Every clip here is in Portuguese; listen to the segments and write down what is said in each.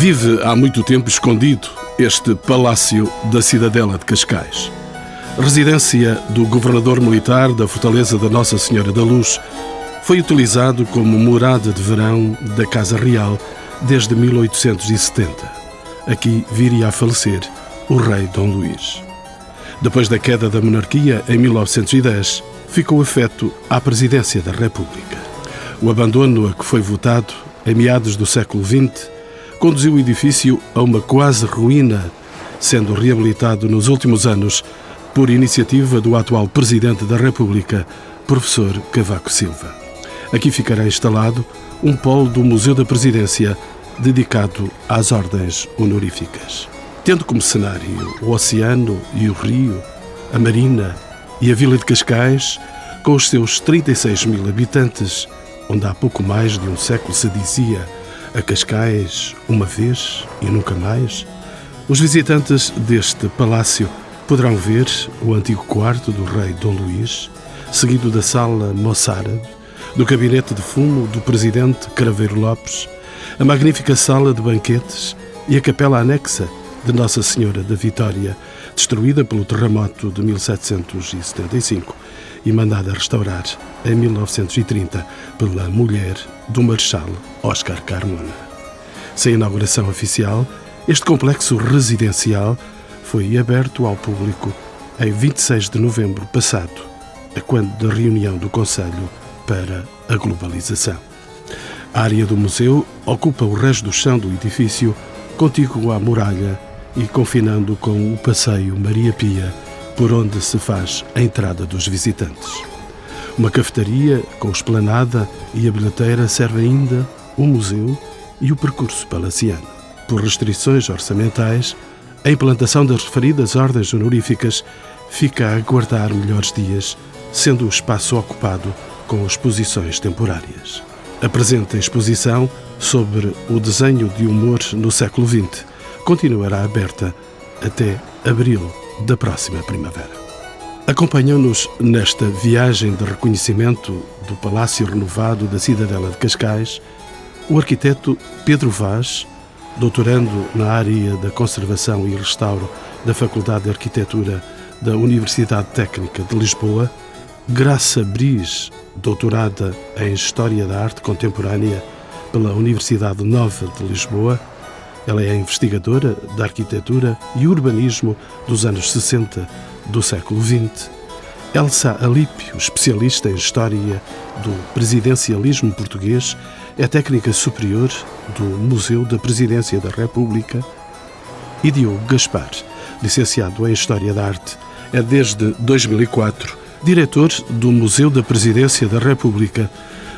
Vive há muito tempo escondido este palácio da cidadela de Cascais. Residência do governador militar da Fortaleza da Nossa Senhora da Luz, foi utilizado como morada de verão da Casa Real desde 1870. Aqui viria a falecer o rei Dom Luís. Depois da queda da monarquia em 1910, ficou afeto à presidência da República. O abandono a que foi votado em meados do século XX conduziu o edifício a uma quase ruína, sendo reabilitado nos últimos anos por iniciativa do atual Presidente da República, professor Cavaco Silva. Aqui ficará instalado um polo do Museu da Presidência dedicado às ordens honoríficas. Tendo como cenário o oceano e o rio, a marina e a vila de Cascais, com os seus 36 mil habitantes, onde há pouco mais de um século se dizia a Cascais uma vez e nunca mais, os visitantes deste palácio poderão ver o antigo quarto do rei Dom Luís, seguido da sala moçárabe, do gabinete de fumo do presidente Craveiro Lopes, a magnífica sala de banquetes e a capela anexa de Nossa Senhora da Vitória, destruída pelo terremoto de 1775 e mandada restaurar em 1930 pela mulher do Marechal Oscar Carmona. Sem inauguração oficial, este complexo residencial foi aberto ao público em 26 de novembro passado, a quando da reunião do Conselho para a Globalização. A área do museu ocupa o resto do chão do edifício, contíguo à muralha e confinando com o passeio Maria Pia, por onde se faz a entrada dos visitantes. Uma cafetaria com esplanada e a bilheteira serve ainda o museu e o percurso palaciano. Por restrições orçamentais, a implantação das referidas ordens honoríficas fica a aguardar melhores dias, sendo o espaço ocupado com exposições temporárias. A presente exposição sobre o desenho de humor no século XX continuará aberta até abril da próxima primavera. Acompanhou-nos nesta viagem de reconhecimento do Palácio Renovado da Cidadela de Cascais o arquiteto Pedro Vaz, doutorando na área da conservação e restauro da Faculdade de Arquitetura da Universidade Técnica de Lisboa, Graça Bris, doutorada em História da Arte Contemporânea pela Universidade Nova de Lisboa, ela é investigadora da arquitetura e urbanismo dos anos 60 do século XX. Elsa Alípio, especialista em História do Presidencialismo Português, é técnica superior do Museu da Presidência da República. E Diogo Gaspar, licenciado em História da Arte, é desde 2004 diretor do Museu da Presidência da República,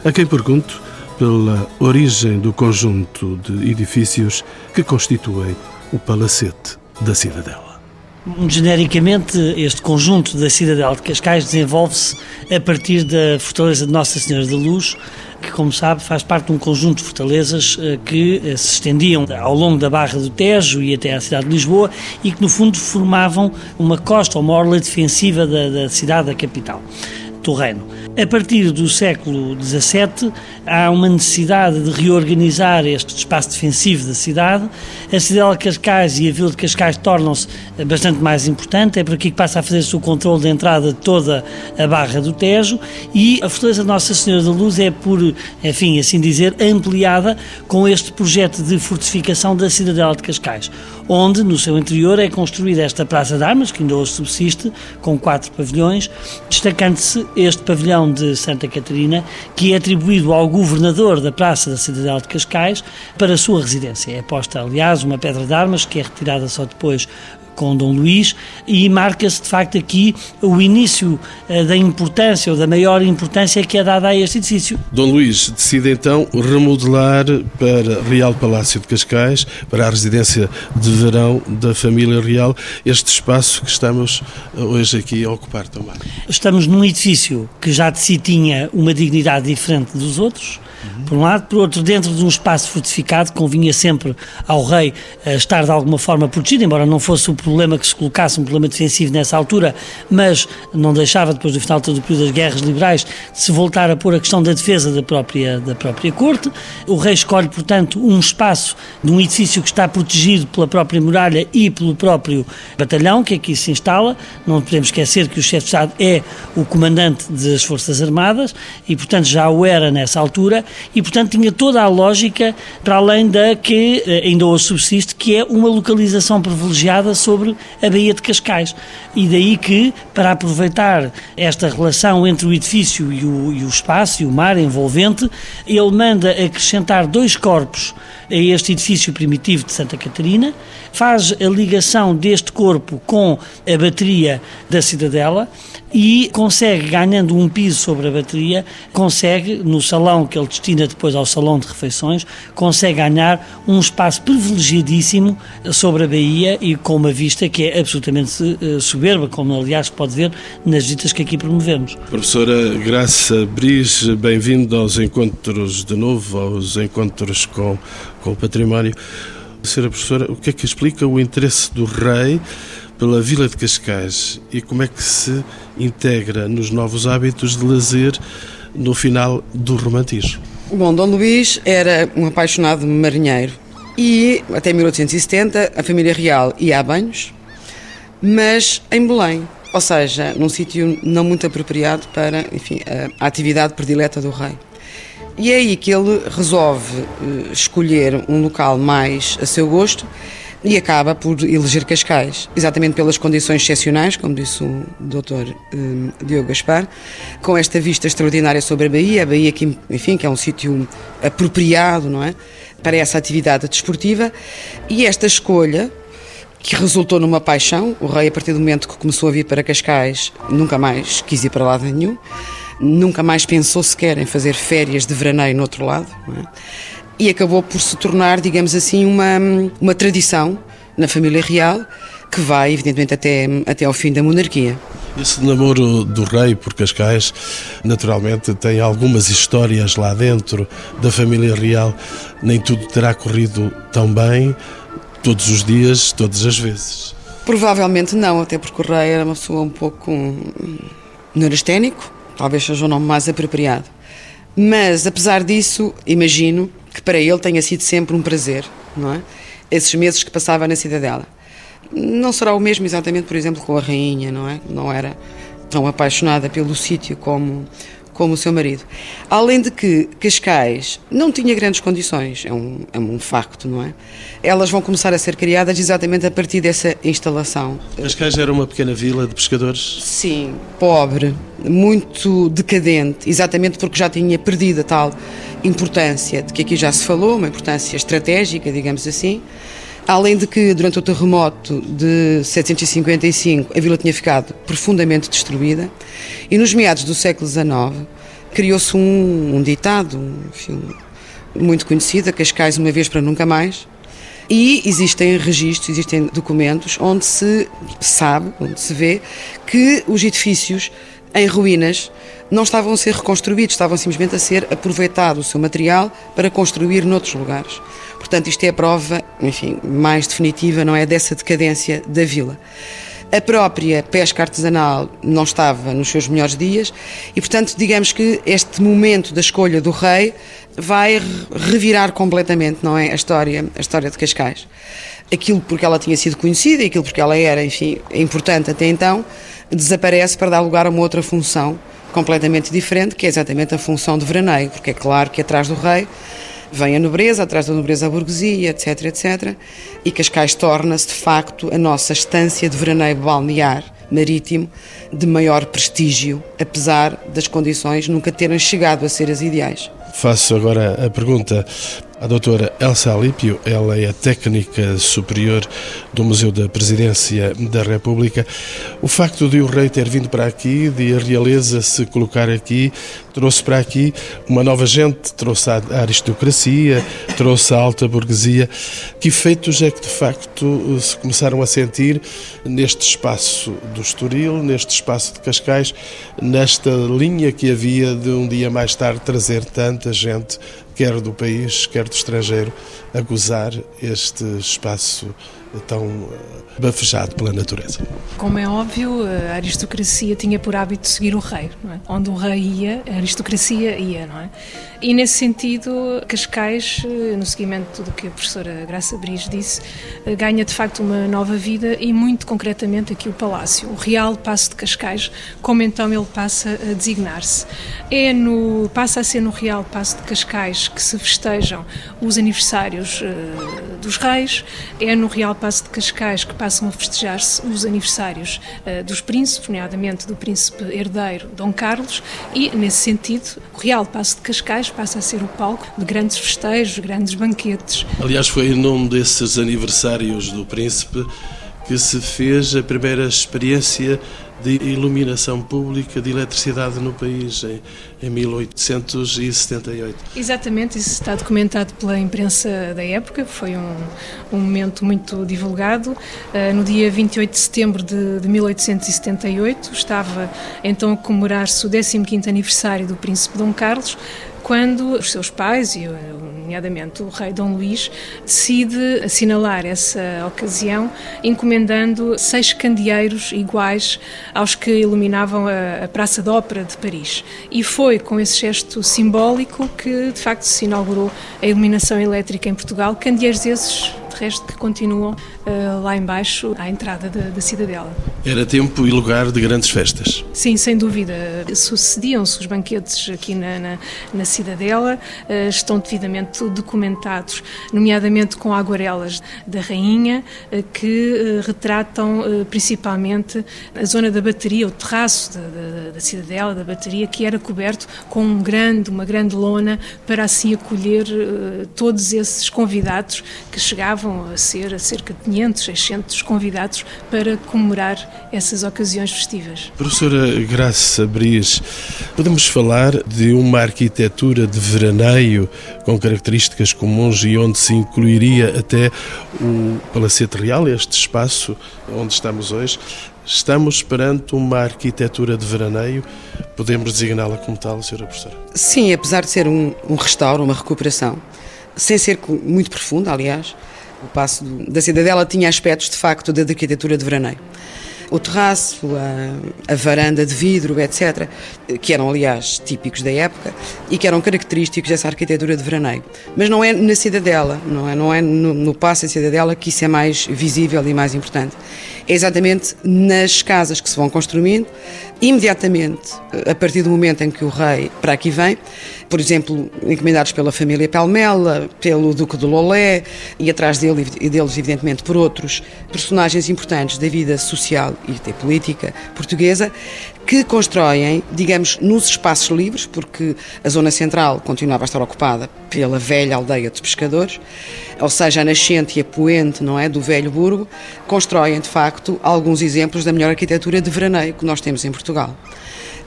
a quem pergunto pela origem do conjunto de edifícios que constituem o palacete da Cidadela. Genericamente, este conjunto da Cidadela de Cascais desenvolve-se a partir da Fortaleza de Nossa Senhora da Luz, que, como sabe, faz parte de um conjunto de fortalezas eh, que eh, se estendiam ao longo da Barra do Tejo e até à cidade de Lisboa e que, no fundo, formavam uma costa ou uma orla defensiva da, da cidade, da capital. Torreno. A partir do século XVII, há uma necessidade de reorganizar este espaço defensivo da cidade. A cidade de Cascais e a vila de Cascais tornam-se bastante mais importantes. É por aqui que passa a fazer-se o controle de entrada de toda a Barra do Tejo e a Fortaleza de Nossa Senhora da Luz é, por, enfim, assim dizer, ampliada com este projeto de fortificação da cidadela de Cascais, onde, no seu interior, é construída esta Praça de Armas, que ainda hoje subsiste, com quatro pavilhões, destacando-se este pavilhão de Santa Catarina, que é atribuído ao governador da Praça da Cidadela de Cascais para a sua residência. É posta, aliás, uma pedra de armas que é retirada só depois com Dom Luís e marca-se de facto aqui o início uh, da importância ou da maior importância que é dada a este edifício. Dom Luís decide então remodelar para Real Palácio de Cascais, para a residência de verão da família real, este espaço que estamos eh, hoje aqui a ocupar também. Estamos num edifício que já de si tinha uma dignidade diferente dos outros, por um lado, por outro, dentro de um espaço fortificado, convinha sempre ao rei uh, estar de alguma forma protegido, embora não fosse o problema que se colocasse, um problema defensivo nessa altura, mas não deixava, depois do final do período das guerras liberais, de se voltar a pôr a questão da defesa da própria, da própria corte. O rei escolhe, portanto, um espaço de um edifício que está protegido pela própria muralha e pelo próprio batalhão que aqui se instala. Não podemos esquecer que o chefe de Estado é o comandante das Forças Armadas e, portanto, já o era nessa altura e, portanto, tinha toda a lógica para além da que eh, ainda hoje subsiste, que é uma localização privilegiada sobre a Baía de Cascais. E daí que, para aproveitar esta relação entre o edifício e o, e o espaço e o mar envolvente, ele manda acrescentar dois corpos a este edifício primitivo de Santa Catarina, faz a ligação deste corpo com a bateria da Cidadela e consegue, ganhando um piso sobre a bateria, consegue, no salão que ele destina depois ao salão de refeições, consegue ganhar um espaço privilegiadíssimo sobre a Bahia e com uma vista que é absolutamente eh, soberba, como aliás pode ver nas visitas que aqui promovemos. Professora Graça Bris, bem-vindo aos encontros de novo, aos encontros com com o património. Senhora professora, o que é que explica o interesse do rei pela Vila de Cascais e como é que se integra nos novos hábitos de lazer no final do romantismo? Bom, Dom Luís era um apaixonado marinheiro e até 1870 a família real ia a banhos, mas em Belém, ou seja, num sítio não muito apropriado para, enfim, a atividade predileta do rei. E é aí que ele resolve uh, escolher um local mais a seu gosto e acaba por eleger Cascais, exatamente pelas condições excepcionais, como disse o Dr. Uh, Diogo Gaspar, com esta vista extraordinária sobre a Bahia, a Bahia que, enfim, que é um sítio apropriado, não é, para essa atividade desportiva, e esta escolha que resultou numa paixão, o rei a partir do momento que começou a vir para Cascais, nunca mais quis ir para lado nenhum nunca mais pensou sequer em fazer férias de veraneio no outro lado. É? E acabou por se tornar, digamos assim, uma, uma tradição na família real que vai, evidentemente, até, até ao fim da monarquia. Esse namoro do rei por Cascais, naturalmente, tem algumas histórias lá dentro da família real. Nem tudo terá corrido tão bem todos os dias, todas as vezes. Provavelmente não, até porque o rei era uma pessoa um pouco um, neurasténico, talvez seja o nome mais apropriado. Mas, apesar disso, imagino que para ele tenha sido sempre um prazer, não é? Esses meses que passava na Cidadela. Não será o mesmo exatamente, por exemplo, com a rainha, não é? Não era tão apaixonada pelo sítio como como o seu marido. Além de que Cascais não tinha grandes condições, é um, é um facto, não é? Elas vão começar a ser criadas exatamente a partir dessa instalação. Cascais era uma pequena vila de pescadores? Sim, pobre, muito decadente, exatamente porque já tinha perdido a tal importância de que aqui já se falou, uma importância estratégica, digamos assim. Além de que, durante o terremoto de 755, a vila tinha ficado profundamente destruída, e nos meados do século XIX criou-se um, um, ditado, um filme muito conhecido, Cascais uma vez para nunca mais, e existem registros, existem documentos onde se sabe, onde se vê que os edifícios em ruínas não estavam a ser reconstruídos, estavam simplesmente a ser aproveitado o seu material para construir noutros lugares. Portanto, isto é a prova, enfim, mais definitiva, não é, dessa decadência da vila. A própria pesca artesanal não estava nos seus melhores dias e, portanto, digamos que este momento da escolha do rei vai revirar completamente, não é, a história, a história de Cascais. Aquilo porque ela tinha sido conhecida aquilo porque ela era, enfim, importante até então, desaparece para dar lugar a uma outra função completamente diferente, que é exatamente a função de veraneio, porque é claro que atrás do rei vem a nobreza, atrás da nobreza a burguesia, etc, etc, e Cascais torna-se de facto a nossa estância de veraneio balnear marítimo de maior prestígio, apesar das condições nunca terem chegado a ser as ideais. Faço agora a pergunta à doutora Elsa Alípio. Ela é a técnica superior do Museu da Presidência da República. O facto de o rei ter vindo para aqui, de a realeza se colocar aqui, trouxe para aqui uma nova gente, trouxe a aristocracia, trouxe a alta burguesia. Que efeitos é que de facto se começaram a sentir neste espaço do Estoril, neste espaço de Cascais, nesta linha que havia de um dia mais tarde trazer tanta gente quer do país, quer do estrangeiro, a gozar este espaço tão eh, bafejado pela natureza. Como é óbvio, a aristocracia tinha por hábito seguir o rei. É? Onde o rei ia, a aristocracia ia, não é? E nesse sentido, Cascais, eh, no seguimento do que a professora Graça Bris disse, eh, ganha de facto uma nova vida e muito concretamente aqui o Palácio, o Real Passo de Cascais, como então ele passa a designar-se. É no, passa a ser no Real Passo de Cascais que se festejam os aniversários dos reis, é no Real Passo de Cascais que passam a festejar-se os aniversários uh, dos príncipes, nomeadamente do príncipe herdeiro Dom Carlos, e nesse sentido, o Real Passo de Cascais passa a ser o palco de grandes festejos, grandes banquetes. Aliás, foi em nome desses aniversários do príncipe que se fez a primeira experiência de iluminação pública de eletricidade no país em, em 1878. Exatamente, isso está documentado pela imprensa da época, foi um, um momento muito divulgado. Uh, no dia 28 de setembro de, de 1878 estava então a comemorar-se o 15º aniversário do príncipe Dom Carlos, quando os seus pais, e nomeadamente o rei Dom Luís, decide assinalar essa ocasião encomendando seis candeeiros iguais aos que iluminavam a, Praça da Ópera de Paris. E foi com esse gesto simbólico que, de facto, se inaugurou a iluminação elétrica em Portugal. Candeeiros esses de resto que continuam uh, lá embaixo à entrada da, da, cidadela. Era tempo e lugar de grandes festas. Sim, sem dúvida. Sucediam-se os banquetes aqui na, na, na cidadela, uh, estão devidamente documentados, nomeadamente com aguarelas da rainha, uh, que retratam principalmente a zona da bateria, o terraço da, da, da, cidadela, da bateria, que era coberto com um grande, uma grande lona para assim acolher todos esses convidados que chegavam a ser a cerca de 500, 600 convidados para comemorar essas ocasiões festivas. Professora Graça Bries, podemos falar de uma arquitetura de veraneio com características comuns e onde se incluiria até o Palacete Real, este espaço onde estamos hoje, Estamos perante uma arquitetura de veraneio, podemos designá-la como tal, Sra. Professora? Sim, apesar de ser um, um restauro, uma recuperação, sem ser muito profunda, aliás, o passo da cidadela tinha aspectos, de facto, da arquitetura de veraneio. O terraço, a, a, varanda de vidro, etc., que eram, aliás, típicos da época e que eram característicos dessa arquitetura de veraneio. Mas não é na cidadela, não é, não é no, no passo da cidadela que isso é mais visível e mais importante. É exatamente nas casas que se vão construindo, imediatamente, a partir do momento em que o rei para aqui vem, por exemplo, encomendados pela família Pelmela, pelo Duque de Lolé e atrás dele e deles, evidentemente, por outros personagens importantes da vida social e política portuguesa, que constroem, digamos, nos espaços livres, porque a zona central continuava a estar ocupada pela velha aldeia dos pescadores, ou seja, a nascente e a poente, não é, do velho burgo, constroem, de facto, alguns exemplos da melhor arquitetura de veraneio que nós temos em Portugal.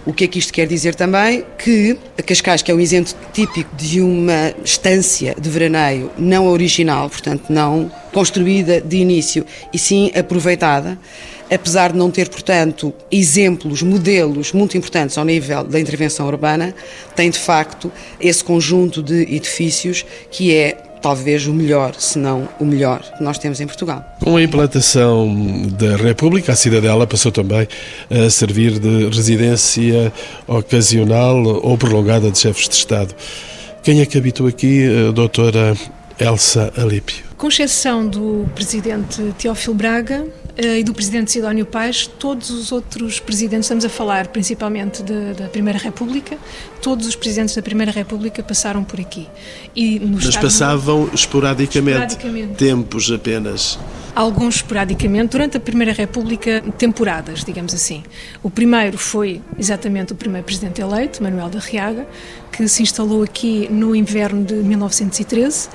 O que é que isto quer dizer também? Que Cascais, que é um exemplo típico de uma estância de veraneio não original, portanto não construída de início, e sim aproveitada, apesar de não ter, portanto, exemplos, modelos muito importantes ao nível da intervenção urbana, tem de facto esse conjunto de edifícios que é talvez o melhor, se não o melhor que nós temos em Portugal. Com a implantação da República, a cidadela passou também a servir de residência ocasional ou prolongada de chefes de Estado. Quem é que habitou aqui, a doutora Elsa Alípio? Com exceção do presidente Teófilo Braga, eh, e do presidente Sidónio Pais, todos os outros presidentes, estamos a falar principalmente de, da Primeira República, todos os presidentes da Primeira República passaram por aqui. E Mas passavam esporadicamente, esporadicamente, tempos apenas. alguns esporadicamente, durante a Primeira República, temporadas, digamos assim. O primeiro foi exatamente o primeiro presidente eleito, Manuel da Riaga, que se instalou aqui no inverno de 1913.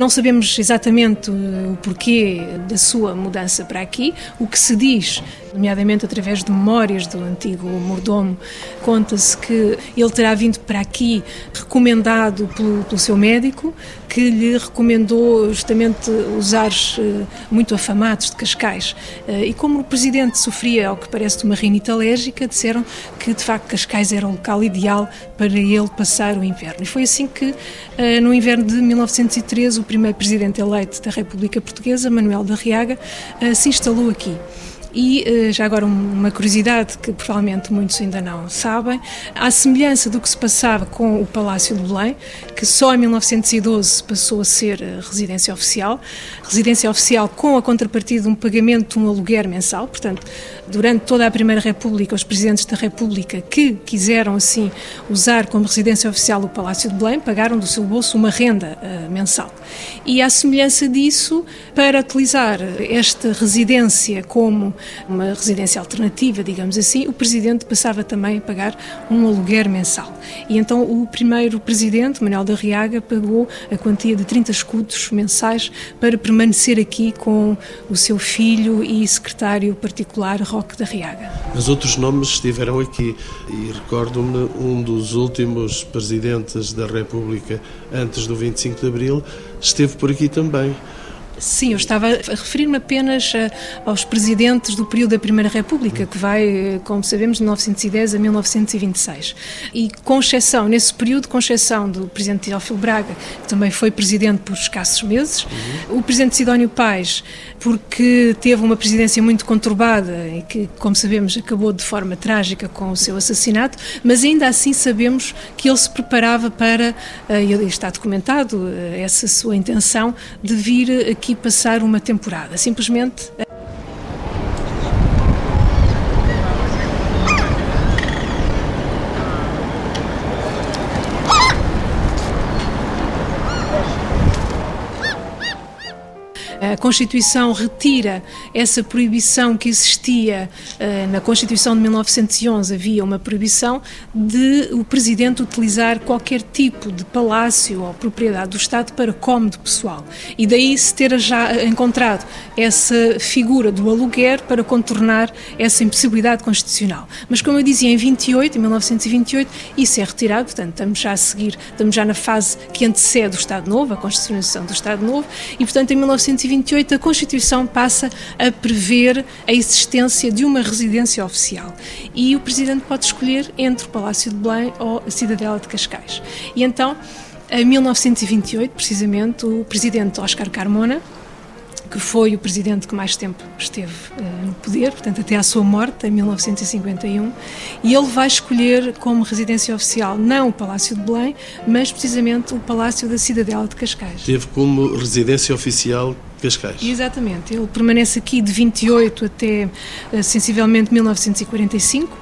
Não sabemos exatamente o porquê da sua mudança para aqui. O que se diz, nomeadamente através de memórias do antigo mordomo, conta-se que ele terá vindo para aqui recomendado pelo, pelo seu médico, que lhe recomendou justamente os ares eh, muito afamados de Cascais. Eh, e como o presidente sofria, ao que parece, de uma rinite alérgica, disseram que de facto Cascais era o local ideal para ele passar o inverno. E foi assim que, eh, no inverno de 1913, o primeiro presidente eleito da República Portuguesa, Manuel da Riaga, se instalou aqui. E eh, já agora uma curiosidade que provavelmente muitos ainda não sabem, à semelhança do que se passava com o Palácio de Belém, que só em 1912 passou a ser eh, residência oficial, residência oficial com a contrapartida de um pagamento de um aluguer mensal, portanto, durante toda a Primeira República, os presidentes da República que quiseram assim usar como residência oficial o Palácio de Belém pagaram do seu bolso uma renda uh, mensal. E à semelhança disso, para utilizar esta residência como uma residência alternativa, digamos assim, o presidente passava também a pagar um aluguer mensal. E então o primeiro presidente, Manuel da Riaga, pagou a quantia de 30 escudos mensais para permanecer aqui com o seu filho e secretário particular, Roque da Riaga. Mas outros nomes estiveram aqui e recordo-me um dos últimos presidentes da República antes do 25 de Abril esteve por aqui também. Sim, eu estava a referir-me apenas eh, aos presidentes do período da Primeira República, que vai, eh, como sabemos, de 1910 a 1926. E com exceção, nesse período, com exceção do presidente Teófilo Braga, que também foi presidente por escassos meses, uhum. o presidente Sidónio Pais, porque teve uma presidência muito conturbada e que, como sabemos, acabou de forma trágica com o seu assassinato, mas ainda assim sabemos que ele se preparava para, eh, e está documentado, essa sua intenção de vir aqui passar uma temporada. Simplesmente Constituição retira essa proibição que existia eh, na Constituição de 1911. Havia uma proibição de o Presidente utilizar qualquer tipo de palácio ou propriedade do Estado para cómodo pessoal. E daí se ter já encontrado essa figura do aluguer para contornar essa impossibilidade constitucional. Mas, como eu dizia, em 28, em 1928, isso é retirado, portanto, estamos já a seguir, estamos já na fase que antecede o Estado Novo, a Constituição do Estado Novo, e, portanto, em 1928 28, a Constituição passa a prever a existência de uma residência oficial e o Presidente pode escolher entre o Palácio de Belém ou a Cidadela de Cascais. E então, em 1928, precisamente, o Presidente Oscar Carmona que foi o presidente que mais tempo esteve uh, no poder, portanto até à sua morte em 1951, e ele vai escolher como residência oficial não o Palácio de Belém, mas precisamente o Palácio da Cidadela de Cascais. Teve como residência oficial Cascais. Exatamente, ele permanece aqui de 28 até uh, sensivelmente 1945,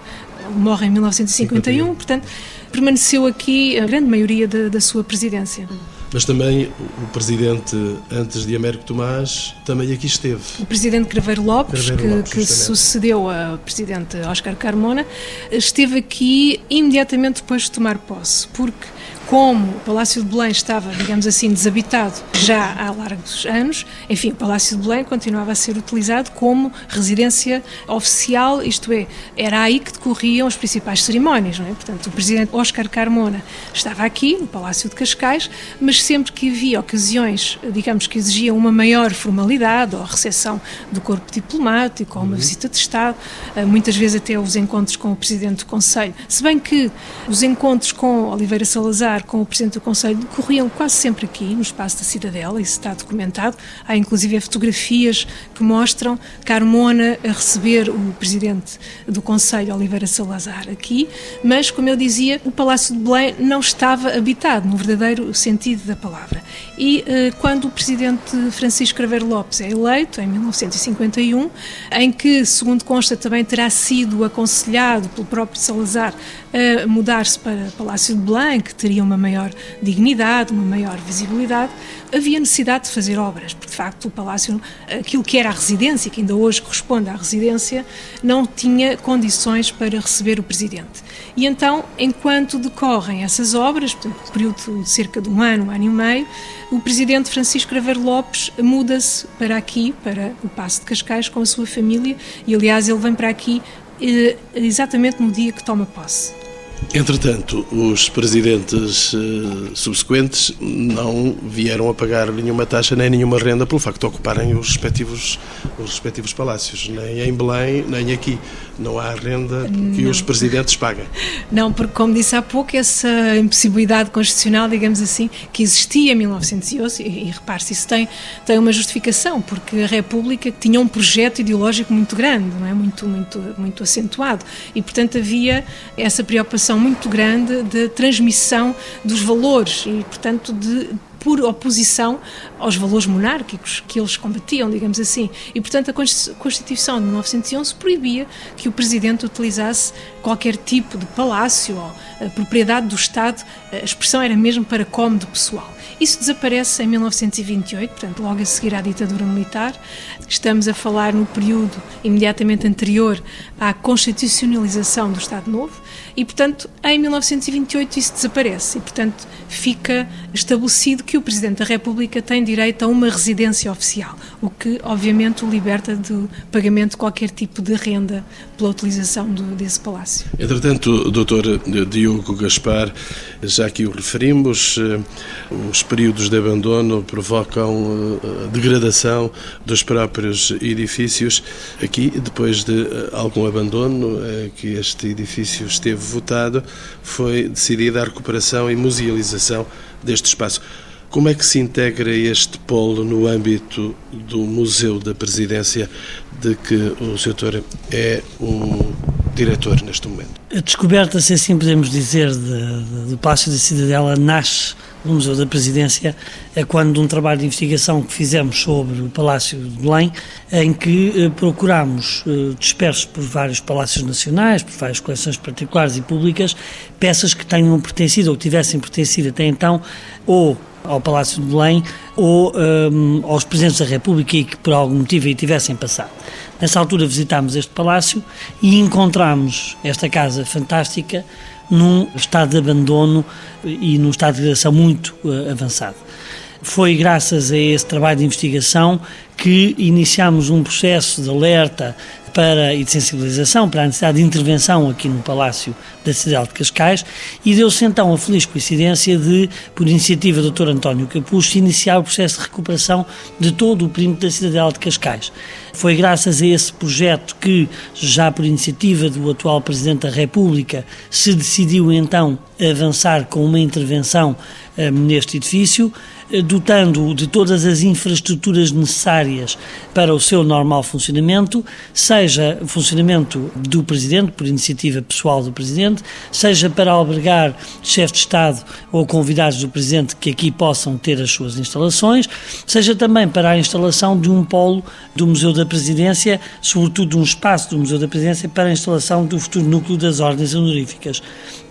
morre em 1951, 51. portanto permaneceu aqui a grande maioria da, da sua presidência. Mas também o presidente, antes de Américo Tomás, também aqui esteve. O presidente Craveiro Lopes, Craveiro Lopes que, que sucedeu ao presidente Oscar Carmona, esteve aqui imediatamente depois de tomar posse, porque como o Palácio de Belém estava, digamos assim, desabitado já há largos anos, enfim, o Palácio de Belém continuava a ser utilizado como residência oficial, isto é, era aí que decorriam as principais cerimónias, não é? Portanto, o presidente Oscar Carmona estava aqui, no Palácio de Cascais, mas sempre que havia ocasiões, digamos, que exigiam uma maior formalidade, ou a recepção do corpo diplomático, ou uma uhum. visita de Estado, eh, muitas vezes até os encontros com o presidente do Conselho, se bem que os encontros com Oliveira Salazar com o Presidente do Conselho decorriam quase sempre aqui, no espaço da Cidadela, isso está documentado. Há inclusive fotografias que mostram Carmona a receber o Presidente do Conselho, Oliveira Salazar, aqui, mas, como eu dizia, o Palácio de Belém não estava habitado, no verdadeiro sentido da palavra. E eh, quando o Presidente Francisco Craveiro Lopes é eleito, em 1951, em que, segundo consta, também terá sido aconselhado pelo próprio Salazar mudar-se para Palácio de Belém, que teria uma maior dignidade, uma maior visibilidade, havia necessidade de fazer obras, porque de facto o Palácio, aquilo que era a residência, que ainda hoje corresponde à residência, não tinha condições para receber o Presidente. E então, enquanto decorrem essesse obras, portanto, período de cerca de um ano, um ano e meio, o Presidente Francisco Craveiro Lopes muda-se para aqui, para o Passo de Cascais, com a sua família, e aliás ele vem para aqui eh, exatamente no dia que toma posse. Entretanto, os presidentes uh, subsequentes não vieram a pagar nenhuma taxa nem nenhuma renda pelo facto de ocuparem os respectivos, os respectivos palácios, nem em Belém, nem aqui. Não há renda que os presidentes paguem. Não, porque, como disse há pouco, essa impossibilidade constitucional, digamos assim, que existia em 1911, e, e repare-se, isso tem, tem uma justificação, porque a República tinha um projeto ideológico muito grande, não é? muito, muito, muito acentuado, e, portanto, havia essa preocupação muito grande de transmissão dos valores e, portanto, de por oposição aos valores monárquicos que eles combatiam, digamos assim. E, portanto, a Constituição de 1911 proibia que o Presidente utilizasse qualquer tipo de palácio ou eh, propriedade do Estado, a expressão era mesmo para cómodo pessoal. Isso desaparece em 1928, portanto, logo a seguir à ditadura militar. Estamos a falar no período imediatamente anterior à constitucionalização do Estado Novo e, portanto, em 1928 isso desaparece. E, portanto, fica estabelecido que o Presidente da República tem direito a uma residência oficial, o que, obviamente, o liberta do pagamento de qualquer tipo de renda pela utilização do, desse palácio. Entretanto, Dr. Diogo Gaspar, já que o referimos, eh, os períodos de abandono provocam eh, degradação dos próprios edifícios. Aqui, depois de eh, algum abandono que este edifício esteve votado, foi decidida a recuperação e musealização deste espaço. Como é que se integra este polo no âmbito do Museu da Presidência, de que o Sr. é um diretor neste momento? A descoberta, se assim podemos dizer, de, de, do Palácio da Cidadela nasce no Museu da Presidência é quando um trabalho de investigação que fizemos sobre o Palácio de Belém, em que eh, procuramos, eh, dispersos por vários palácios nacionais, por várias coleções particulares e públicas, peças que tenham pertencido ou tivessem pertencido até então ou ao Palácio de Belém ou um, aos Presidentes da República e que por algum motivo aí tivessem passado. Nessa altura visitámos este palácio e encontramos esta casa fantástica num estado de abandono e num estado de degradação muito uh, avançado. Foi graças a esse trabalho de investigação que iniciamos um processo de alerta para, e de sensibilização para a necessidade de intervenção aqui no Palácio da cidade de Cascais e deu-se então a feliz coincidência de, por iniciativa do Dr. António Capucho, iniciar o processo de recuperação de todo o perímetro da cidadela de Cascais. Foi graças a esse projeto que, já por iniciativa do atual Presidente da República, se decidiu então avançar com uma intervenção eh, neste edifício, dotando-o de todas as infraestruturas necessárias para o seu normal funcionamento, seja funcionamento do Presidente, por iniciativa pessoal do Presidente, seja para albergar chefes de Estado ou convidados do Presidente que aqui possam ter as suas instalações, seja também para a instalação de um polo do Museu da Presidência, sobretudo um espaço do Museu da Presidência para a instalação do futuro núcleo das ordens honoríficas.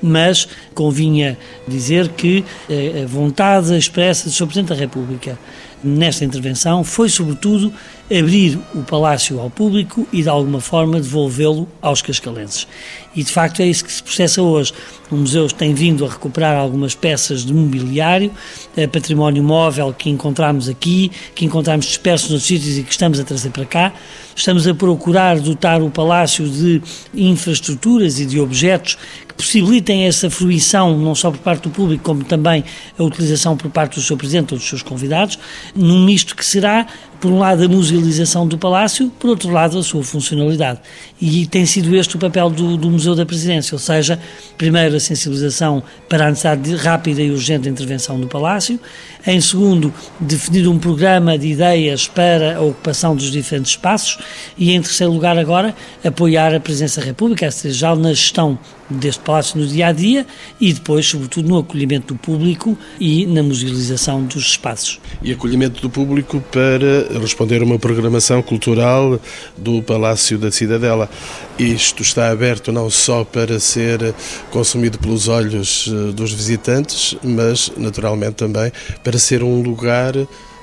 Mas convinha dizer que eh, a vontade expressa do Sr. Presidente da República nesta intervenção foi, sobretudo, abrir o palácio ao público e, de alguma forma, devolvê-lo aos cascalenses. E, de facto, é isso que se processa hoje. O museu tem vindo a recuperar algumas peças de mobiliário, eh, património móvel que encontramos aqui, que encontramos dispersos nos sítios e que estamos a trazer para cá. Estamos a procurar dotar o palácio de infraestruturas e de objetos possibilitem essa fruição, não só por parte do público, como também a utilização por parte do seu Presidente ou dos seus convidados, num misto que será por um lado, a musealização do Palácio, por outro lado, a sua funcionalidade. E tem sido este o papel do, do Museu da Presidência, ou seja, primeiro, a sensibilização para a necessidade de rápida e urgente intervenção do Palácio, em segundo, definir um programa de ideias para a ocupação dos diferentes espaços e, em terceiro lugar, agora, apoiar a Presidência da República, a Secretaria na gestão deste palácio no dia a dia e depois, sobretudo, no acolhimento do público e na musealização dos espaços. E acolhimento do público para responder a uma programação cultural do Palácio da Cidadela. Isto está aberto não só para ser consumido pelos olhos eh, dos visitantes, mas naturalmente também para ser um lugar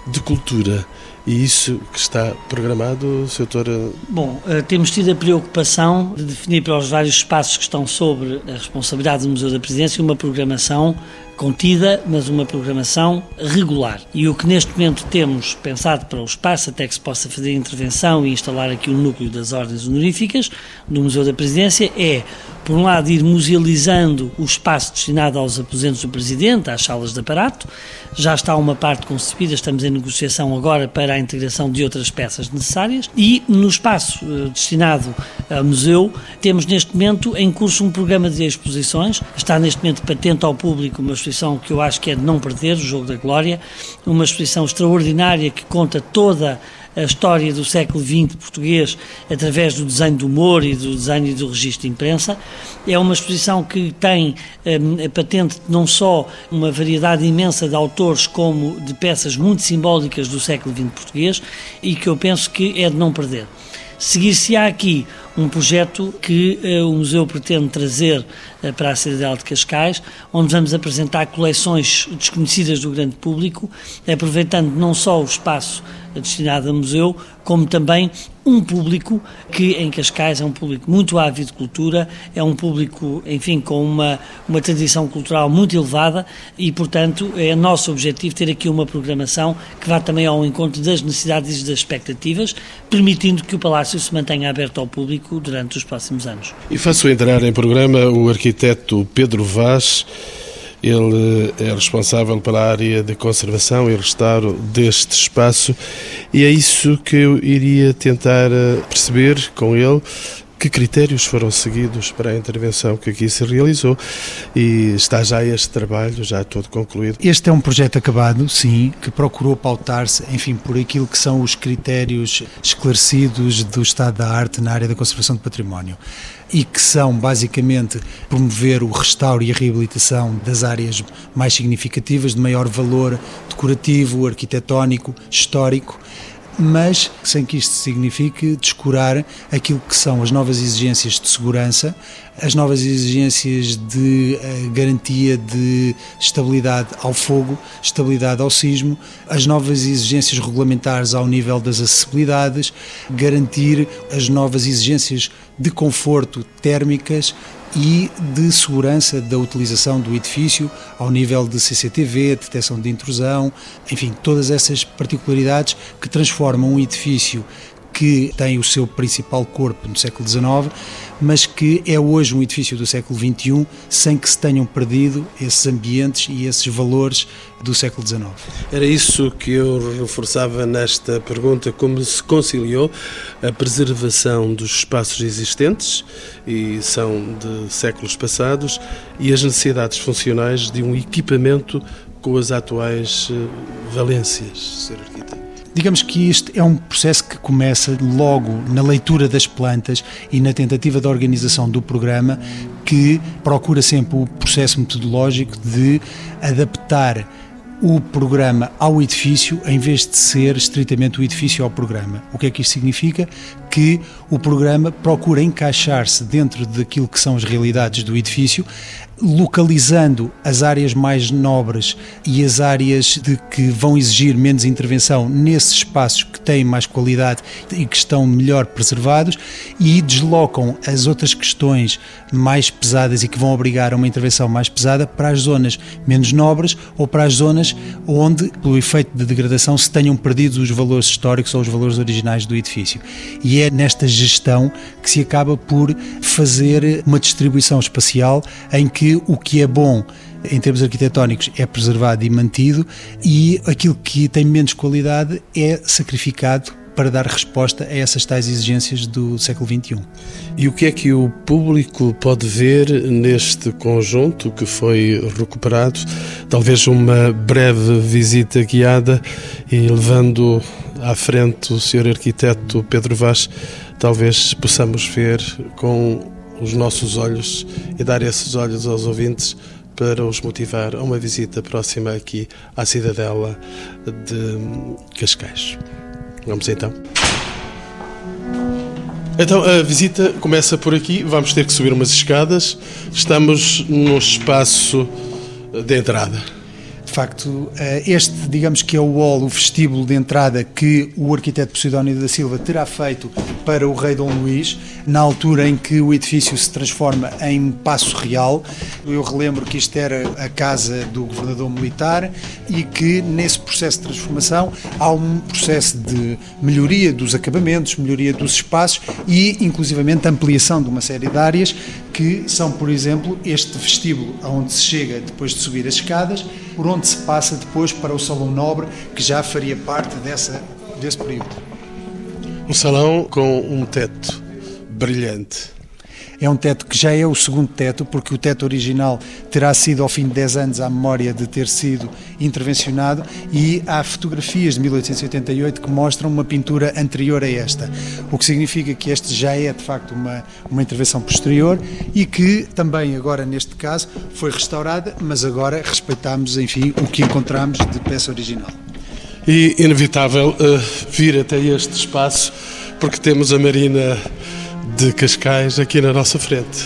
de cultura. E isso que está programado, Sr. Bom, eh, temos tido a preocupação de definir para os vários espaços que estão sobre a responsabilidade do Museu da Presidência uma programação contida, mas uma programação regular. E o que neste momento temos pensado para o espaço, até que se possa fazer intervenção e instalar aqui o núcleo das ordens honoríficas do Museu da Presidência, é, por um lado, ir musealizando o espaço destinado aos aposentos do Presidente, às salas de aparato. Já está uma parte concebida, estamos em negociação agora para a integração de outras peças necessárias. E no espaço eh, destinado ao museu, temos neste momento em curso um programa de exposições. Está neste momento patente ao público uma exposição que eu acho que é de não perder, o Jogo da Glória, uma exposição extraordinária que conta toda a história do século XX português através do desenho do humor e do desenho e do registro de imprensa. É uma exposição que tem um, patente não só uma variedade imensa de autores, como de peças muito simbólicas do século XX português e que eu penso que é de não perder. Seguir-se-á aqui um projeto que uh, o Museu pretende trazer uh, para a Cidadela de Cascais, onde vamos apresentar coleções desconhecidas do grande público, aproveitando não só o espaço destinado a museu, como também um público que em Cascais é um público muito ávido de cultura, é um público, enfim, com uma, uma tradição cultural muito elevada e, portanto, é nosso objetivo ter aqui uma programação que vá também ao encontro das necessidades e das expectativas, permitindo que o Palácio se mantenha aberto ao público durante os próximos anos. E faço entrar em programa o arquiteto Pedro Vaz, ele é responsável pela área de conservação e restauro deste espaço e é isso que eu iria tentar eh, perceber com ele que critérios foram seguidos para a intervenção que aqui se realizou e está já este trabalho já todo concluído. Este é um projeto acabado, sim, que procurou pautar-se, enfim, por aquilo que são os critérios esclarecidos do estado da arte na área da conservação do património e que são basicamente promover o restauro e a reabilitação das áreas mais significativas de maior valor decorativo, arquitetónico, histórico mas sem que isto signifique descurar aquilo que são as novas exigências de segurança, as novas exigências de uh, garantia de estabilidade ao fogo, estabilidade ao sismo, as novas exigências regulamentares ao nível das acessibilidades, garantir as novas exigências de conforto térmicas e de segurança da utilização do edifício ao nível de CCTV, detecção de intrusão, enfim, todas essas particularidades que transformam um edifício que tem o seu principal corpo no século XIX mas que é hoje um edifício do século XXI sem que se tenham perdido esses ambientes e esses valores do século XIX. Era isso que eu reforçava nesta pergunta, como se conciliou a preservação dos espaços existentes, e são de séculos passados, e as necessidades funcionais de um equipamento com as atuais eh, valências, Sr. Arquiteto. Digamos que isto é um processo que começa logo na leitura das plantas e na tentativa de organização do programa, que procura sempre o processo metodológico de adaptar o programa ao edifício em vez de ser estritamente o edifício ao programa. O que é que isto significa? Que o programa procura encaixar-se dentro daquilo que são as realidades do edifício, localizando as áreas mais nobres e as áreas de que vão exigir menos intervenção nesses espaços que têm mais qualidade e que estão melhor preservados e deslocam as outras questões mais pesadas e que vão obrigar a uma intervenção mais pesada para as zonas menos nobres ou para as zonas onde, pelo efeito de degradação, se tenham perdido os valores históricos ou os valores originais do edifício. E é nesta gestão que se acaba por fazer uma distribuição espacial em que que o que é bom em termos arquitetónicos é preservado e mantido e aquilo que tem menos qualidade é sacrificado para dar resposta a essas tais exigências do século XXI. E o que é que o público pode ver neste conjunto que foi recuperado? Talvez uma breve visita guiada e levando à frente o Sr. Arquiteto Pedro Vaz, talvez possamos ver com os nossos olhos e dar esses olhos aos ouvintes para os motivar a uma visita próxima aqui à Cidadela de Cascais. Vamos então. Então a visita começa por aqui. Vamos ter que subir umas escadas. Estamos num espaço de entrada. Facto, eh, este, digamos que é o hall, o vestíbulo de entrada que o arquiteto Posidónio da Silva terá feito para o rei Dom Luís, na altura em que o edifício se transforma em Passo Real. Eu relembro que isto era a casa do governador militar e que nesse processo de transformação há um processo de melhoria dos acabamentos, melhoria dos espaços e, inclusivamente, ampliação de uma série de áreas que são, por exemplo, este vestíbulo onde se chega depois de subir as escadas, por onde se passa depois para o Salão Nobre, que já faria parte dessa, desse período. Um salão com um teto brilhante. É um teto que já é o segundo teto, porque o teto original terá sido ao fim de 10 anos à memória de ter sido intervencionado e há fotografias de 1888 que mostram uma pintura anterior a esta, o que significa que este já é de facto uma, uma intervenção posterior e que também agora neste caso foi restaurada, mas agora respeitamos enfim o que encontramos de peça original. E inevitável uh, vir até este espaço porque temos a Marina de Cascais aqui na nossa frente.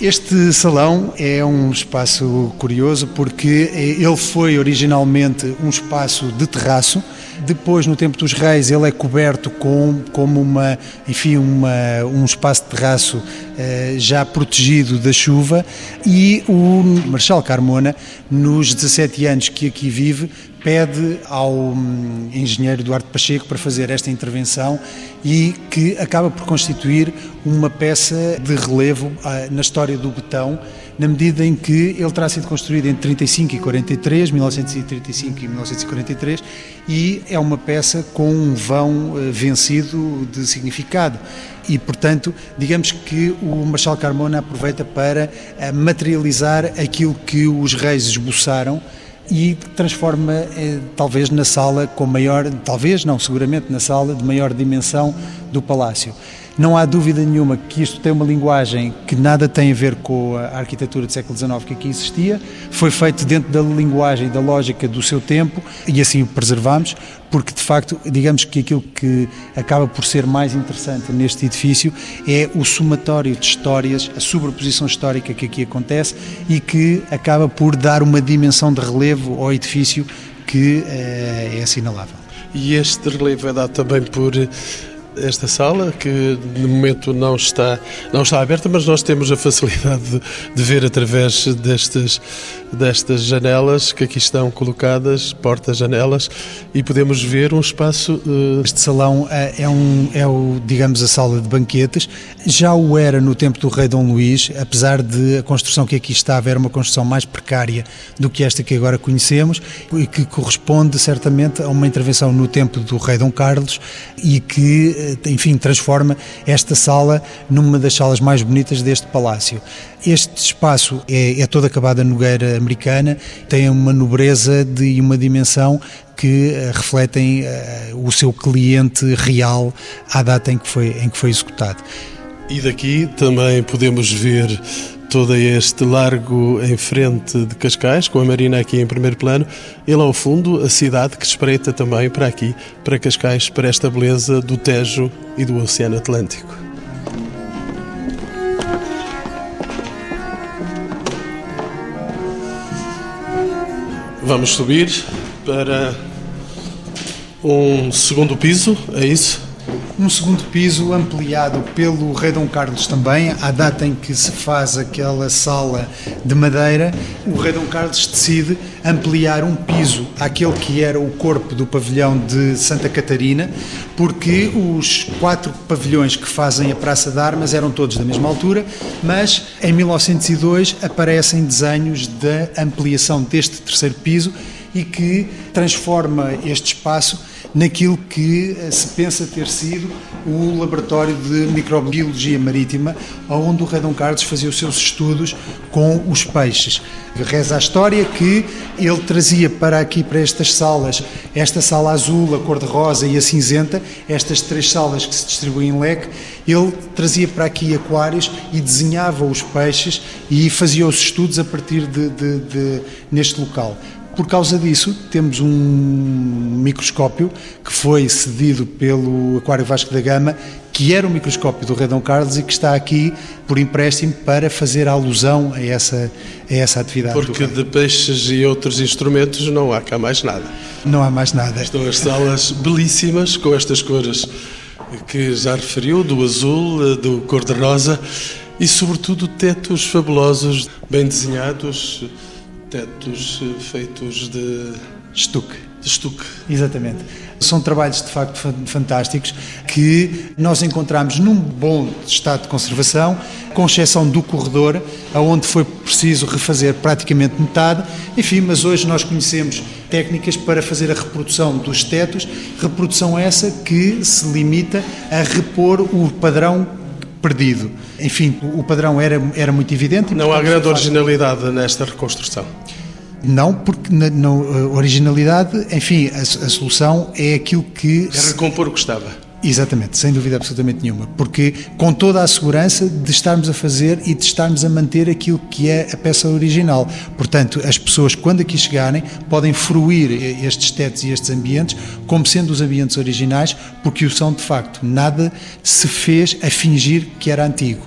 Este salão é um espaço curioso porque ele foi originalmente um espaço de terraço. Depois, no tempo dos reis, ele é coberto com como uma, enfim, uma, um espaço de terraço eh, já protegido da chuva. E o Marechal Carmona, nos 17 anos que aqui vive, pede ao hum, engenheiro Eduardo Pacheco para fazer esta intervenção e que acaba por constituir uma peça de relevo ah, na história do betão, na medida em que ele terá sido construído entre 35 e 43, 1935 e 1943, e é uma peça com um vão ah, vencido de significado. E, portanto, digamos que o Marshal Carmona aproveita para ah, materializar aquilo que os reis esboçaram e transforma eh, talvez na sala com maior, talvez não, seguramente na sala de maior dimensão do palácio. Não há dúvida nenhuma que isto tem uma linguagem que nada tem a ver com a arquitetura do século XIX que aqui existia. Foi feito dentro da linguagem da lógica do seu tempo e assim o preservamos, porque de facto, digamos que aquilo que acaba por ser mais interessante neste edifício é o somatório de histórias, a sobreposição histórica que aqui acontece e que acaba por dar uma dimensão de relevo ao edifício que é, é assinalável. E este relevo é dado também por esta sala, que no momento não está, não está aberta, mas nós temos a facilidade de, de ver através destas, destas janelas que aqui estão colocadas, portas, janelas, e podemos ver um espaço. Uh... Este salão é, é, um, é o, digamos, a sala de banquetes. Já o era no tempo do rei Dom Luís, apesar de a construção que aqui estava era uma construção mais precária do que esta que agora conhecemos, e que corresponde certamente a uma intervenção no tempo do rei Dom Carlos e que enfim, transforma esta sala numa das salas mais bonitas deste palácio. Este espaço é, é todo acabado a nogueira americana, tem uma nobreza e uma dimensão que uh, refletem uh, o seu cliente real à data em que foi, em que foi executado. E daqui também podemos ver todo este largo em frente de Cascais, com a Marina aqui em primeiro plano, e lá ao fundo a cidade que espreita também para aqui, para Cascais, para esta beleza do Tejo e do Oceano Atlântico. Vamos subir para um segundo piso, é isso? Um segundo piso ampliado pelo Rei Dom Carlos também, à data em que se faz aquela sala de madeira, o Rei Dom Carlos decide ampliar um piso àquele que era o corpo do pavilhão de Santa Catarina, porque os quatro pavilhões que fazem a Praça de Armas eram todos da mesma altura, mas em 1902 aparecem desenhos da ampliação deste terceiro piso e que transforma este espaço naquilo que eh, se pensa ter sido o laboratório de microbiologia marítima, onde o Rei Dom Carlos fazia os seus estudos com os peixes. Reza a história que ele trazia para aqui, para estas salas, esta sala azul, a cor-de-rosa e a cinzenta, estas três salas que se distribuem em leque, ele trazia para aqui aquários e desenhava os peixes e fazia os estudos a partir de, de, de neste local Por causa disso, temos um microscópio que foi cedido pelo Aquário Vasco da Gama, que era o microscópio do Rei Dom Carlos e que está aqui por empréstimo para fazer alusão a essa, a essa atividade. Porque de peixes e outros instrumentos não há cá mais nada. Não há mais nada. Estão as salas belíssimas com estas cores que já referiu, do azul, do cor-de-rosa e, sobretudo, tetos fabulosos, bem desenhados, tetos feitos de estuque. De estuque. Exatamente. São trabalhos de facto fantásticos que nós encontramos num bom estado de conservação, com exceção do corredor, aonde foi preciso refazer praticamente metade. Enfim, mas hoje nós conhecemos técnicas para fazer a reprodução dos tetos, reprodução essa que se limita a repor o padrão perdido. Enfim, o padrão era, era muito evidente. Não há grande originalidade nesta reconstrução. Não, porque na, na originalidade, enfim, a, a, solução é aquilo que. É recompor o que estava. Exatamente, sem dúvida absolutamente nenhuma. Porque com toda a segurança de estarmos a fazer e de estarmos a manter aquilo que é a peça original. Portanto, as pessoas, quando aqui chegarem, podem fruir estes tetos e estes ambientes como sendo os ambientes originais, porque o são de facto. Nada se fez a fingir que era antigo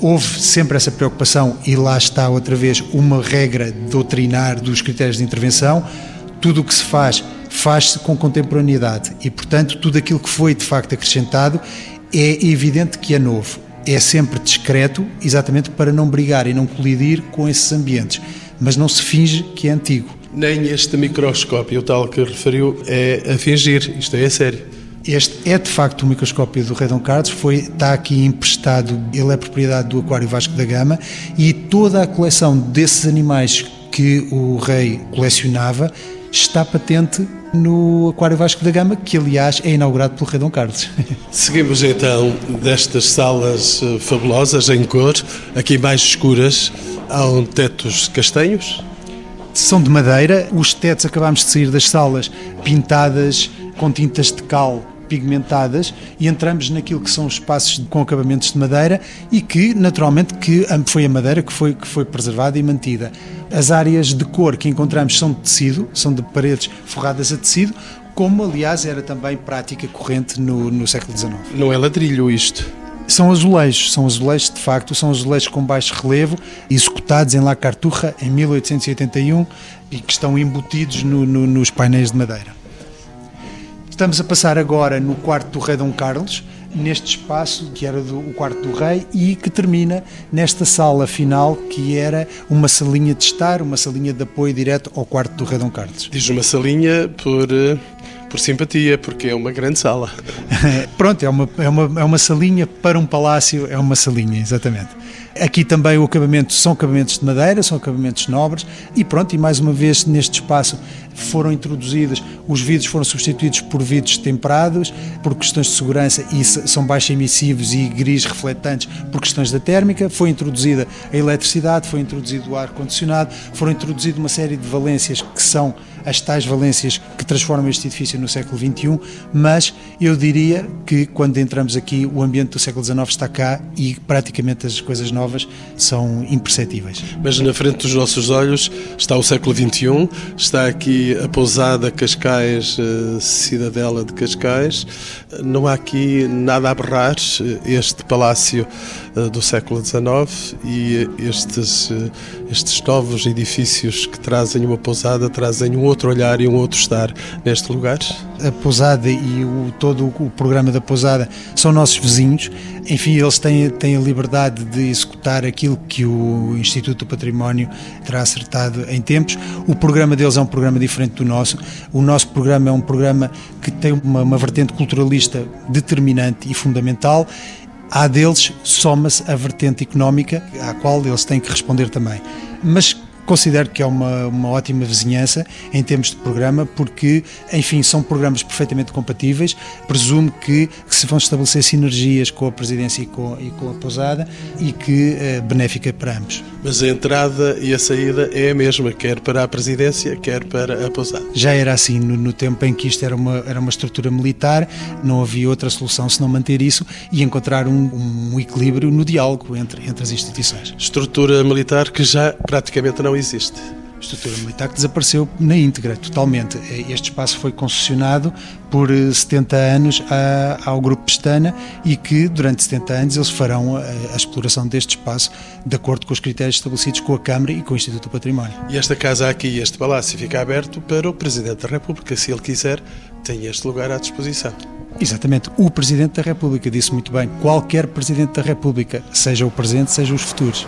houve sempre essa preocupação e lá está outra vez uma regra doutrinar dos critérios de intervenção. Tudo o que se faz, faz-se com contemporaneidade e, portanto, tudo aquilo que foi de facto acrescentado é evidente que é novo. É sempre discreto, exatamente para não brigar e não colidir com esses ambientes, mas não se finge que é antigo. Nem este microscópio, o tal que referiu, é a fingir, isto é, é sério. Este é de facto o microscópio do Rei Dom Carlos, foi, está aqui emprestado, ele é propriedade do Aquário Vasco da Gama e toda a coleção desses animais que o rei colecionava está patente no Aquário Vasco da Gama, que aliás é inaugurado pelo Rei Dom Carlos. Seguimos então destas salas eh, fabulosas em cor, aqui mais escuras, há um tetos castanhos. São de madeira, os tetos acabamos de sair das salas pintadas com tintas de cal pigmentadas e entramos naquilo que são os espaços com acabamentos de madeira e que, naturalmente, que foi a madeira que foi, que foi preservada e mantida. As áreas de cor que encontramos são de tecido, são de paredes forradas a tecido, como aliás era também prática corrente no, no século XIX. Não é ladrilho isto? São azulejos, são azulejos de facto, são azulejos com baixo relevo, executados em La Carturra em 1881 e que estão embutidos no, no, nos painéis de madeira. Estamos a passar agora no quarto do Rei Dom Carlos, neste espaço que era do, o quarto do Rei e que termina nesta sala final que era uma salinha de estar, uma salinha de apoio direto ao quarto do Rei Dom Carlos. Diz uma salinha por eh, por simpatia, porque é uma grande sala. Pronto, é uma, é, uma, é uma salinha para um palácio, é uma salinha, exatamente. Aqui também o acabamento são acabamentos de madeira, são acabamentos nobres e pronto, e mais uma vez neste espaço foram introduzidas, os vidros foram substituídos por vidros temperados por questões de segurança e são baixo emissivos e gris refletantes por questões da térmica, foi introduzida a eletricidade, foi introduzido o ar-condicionado, foram introduzidas uma série de valências que são as tais valências que transformam este edifício no século XXI, mas eu diria que quando entramos aqui o ambiente do século XIX está cá e praticamente as coisas novas são imperceptíveis. Mas na frente dos nossos olhos está o século XXI, está aqui a pousada Cascais, eh, cidadela de Cascais, não há aqui nada a berrar, este palácio eh, do século XIX e estes, eh, estes novos edifícios que trazem uma pousada, trazem um outro olhar e um outro estar neste lugar? A pousada e o, todo o programa da pousada são nossos vizinhos, enfim, eles têm, têm a liberdade de executar aquilo que o Instituto do Património terá acertado em tempos. O programa deles é um programa diferente do nosso. O nosso programa é um programa que tem uma, uma vertente culturalista determinante e fundamental à deles soma-se a vertente económica, à qual eles têm que responder também. Mas Considero que é uma, uma ótima vizinhança em termos de programa, porque, enfim, são programas perfeitamente compatíveis. Presumo que, que se vão estabelecer sinergias com a presidência e com, e com a pousada e que é benéfica para ambos. Mas a entrada e a saída é a mesma, quer para a presidência, quer para a pousada. Já era assim no, no tempo em que isto era uma, era uma estrutura militar, não havia outra solução senão manter isso e encontrar um, um equilíbrio no diálogo entre, entre as instituições. Estrutura militar que já praticamente não existe. estrutura militar que desapareceu na íntegra, totalmente. Este espaço foi concessionado por 70 eh, anos ao Grupo Pestana e que durante 70 anos eles farão a, eh, a, exploração deste espaço de acordo com os critérios estabelecidos com a Câmara e com o Instituto do Património. E esta casa aqui, este palácio, fica aberto para o Presidente da República, se ele quiser, tem este lugar à disposição. Exatamente, o Presidente da República disse muito bem, qualquer Presidente da República, seja o presente, seja os futuros.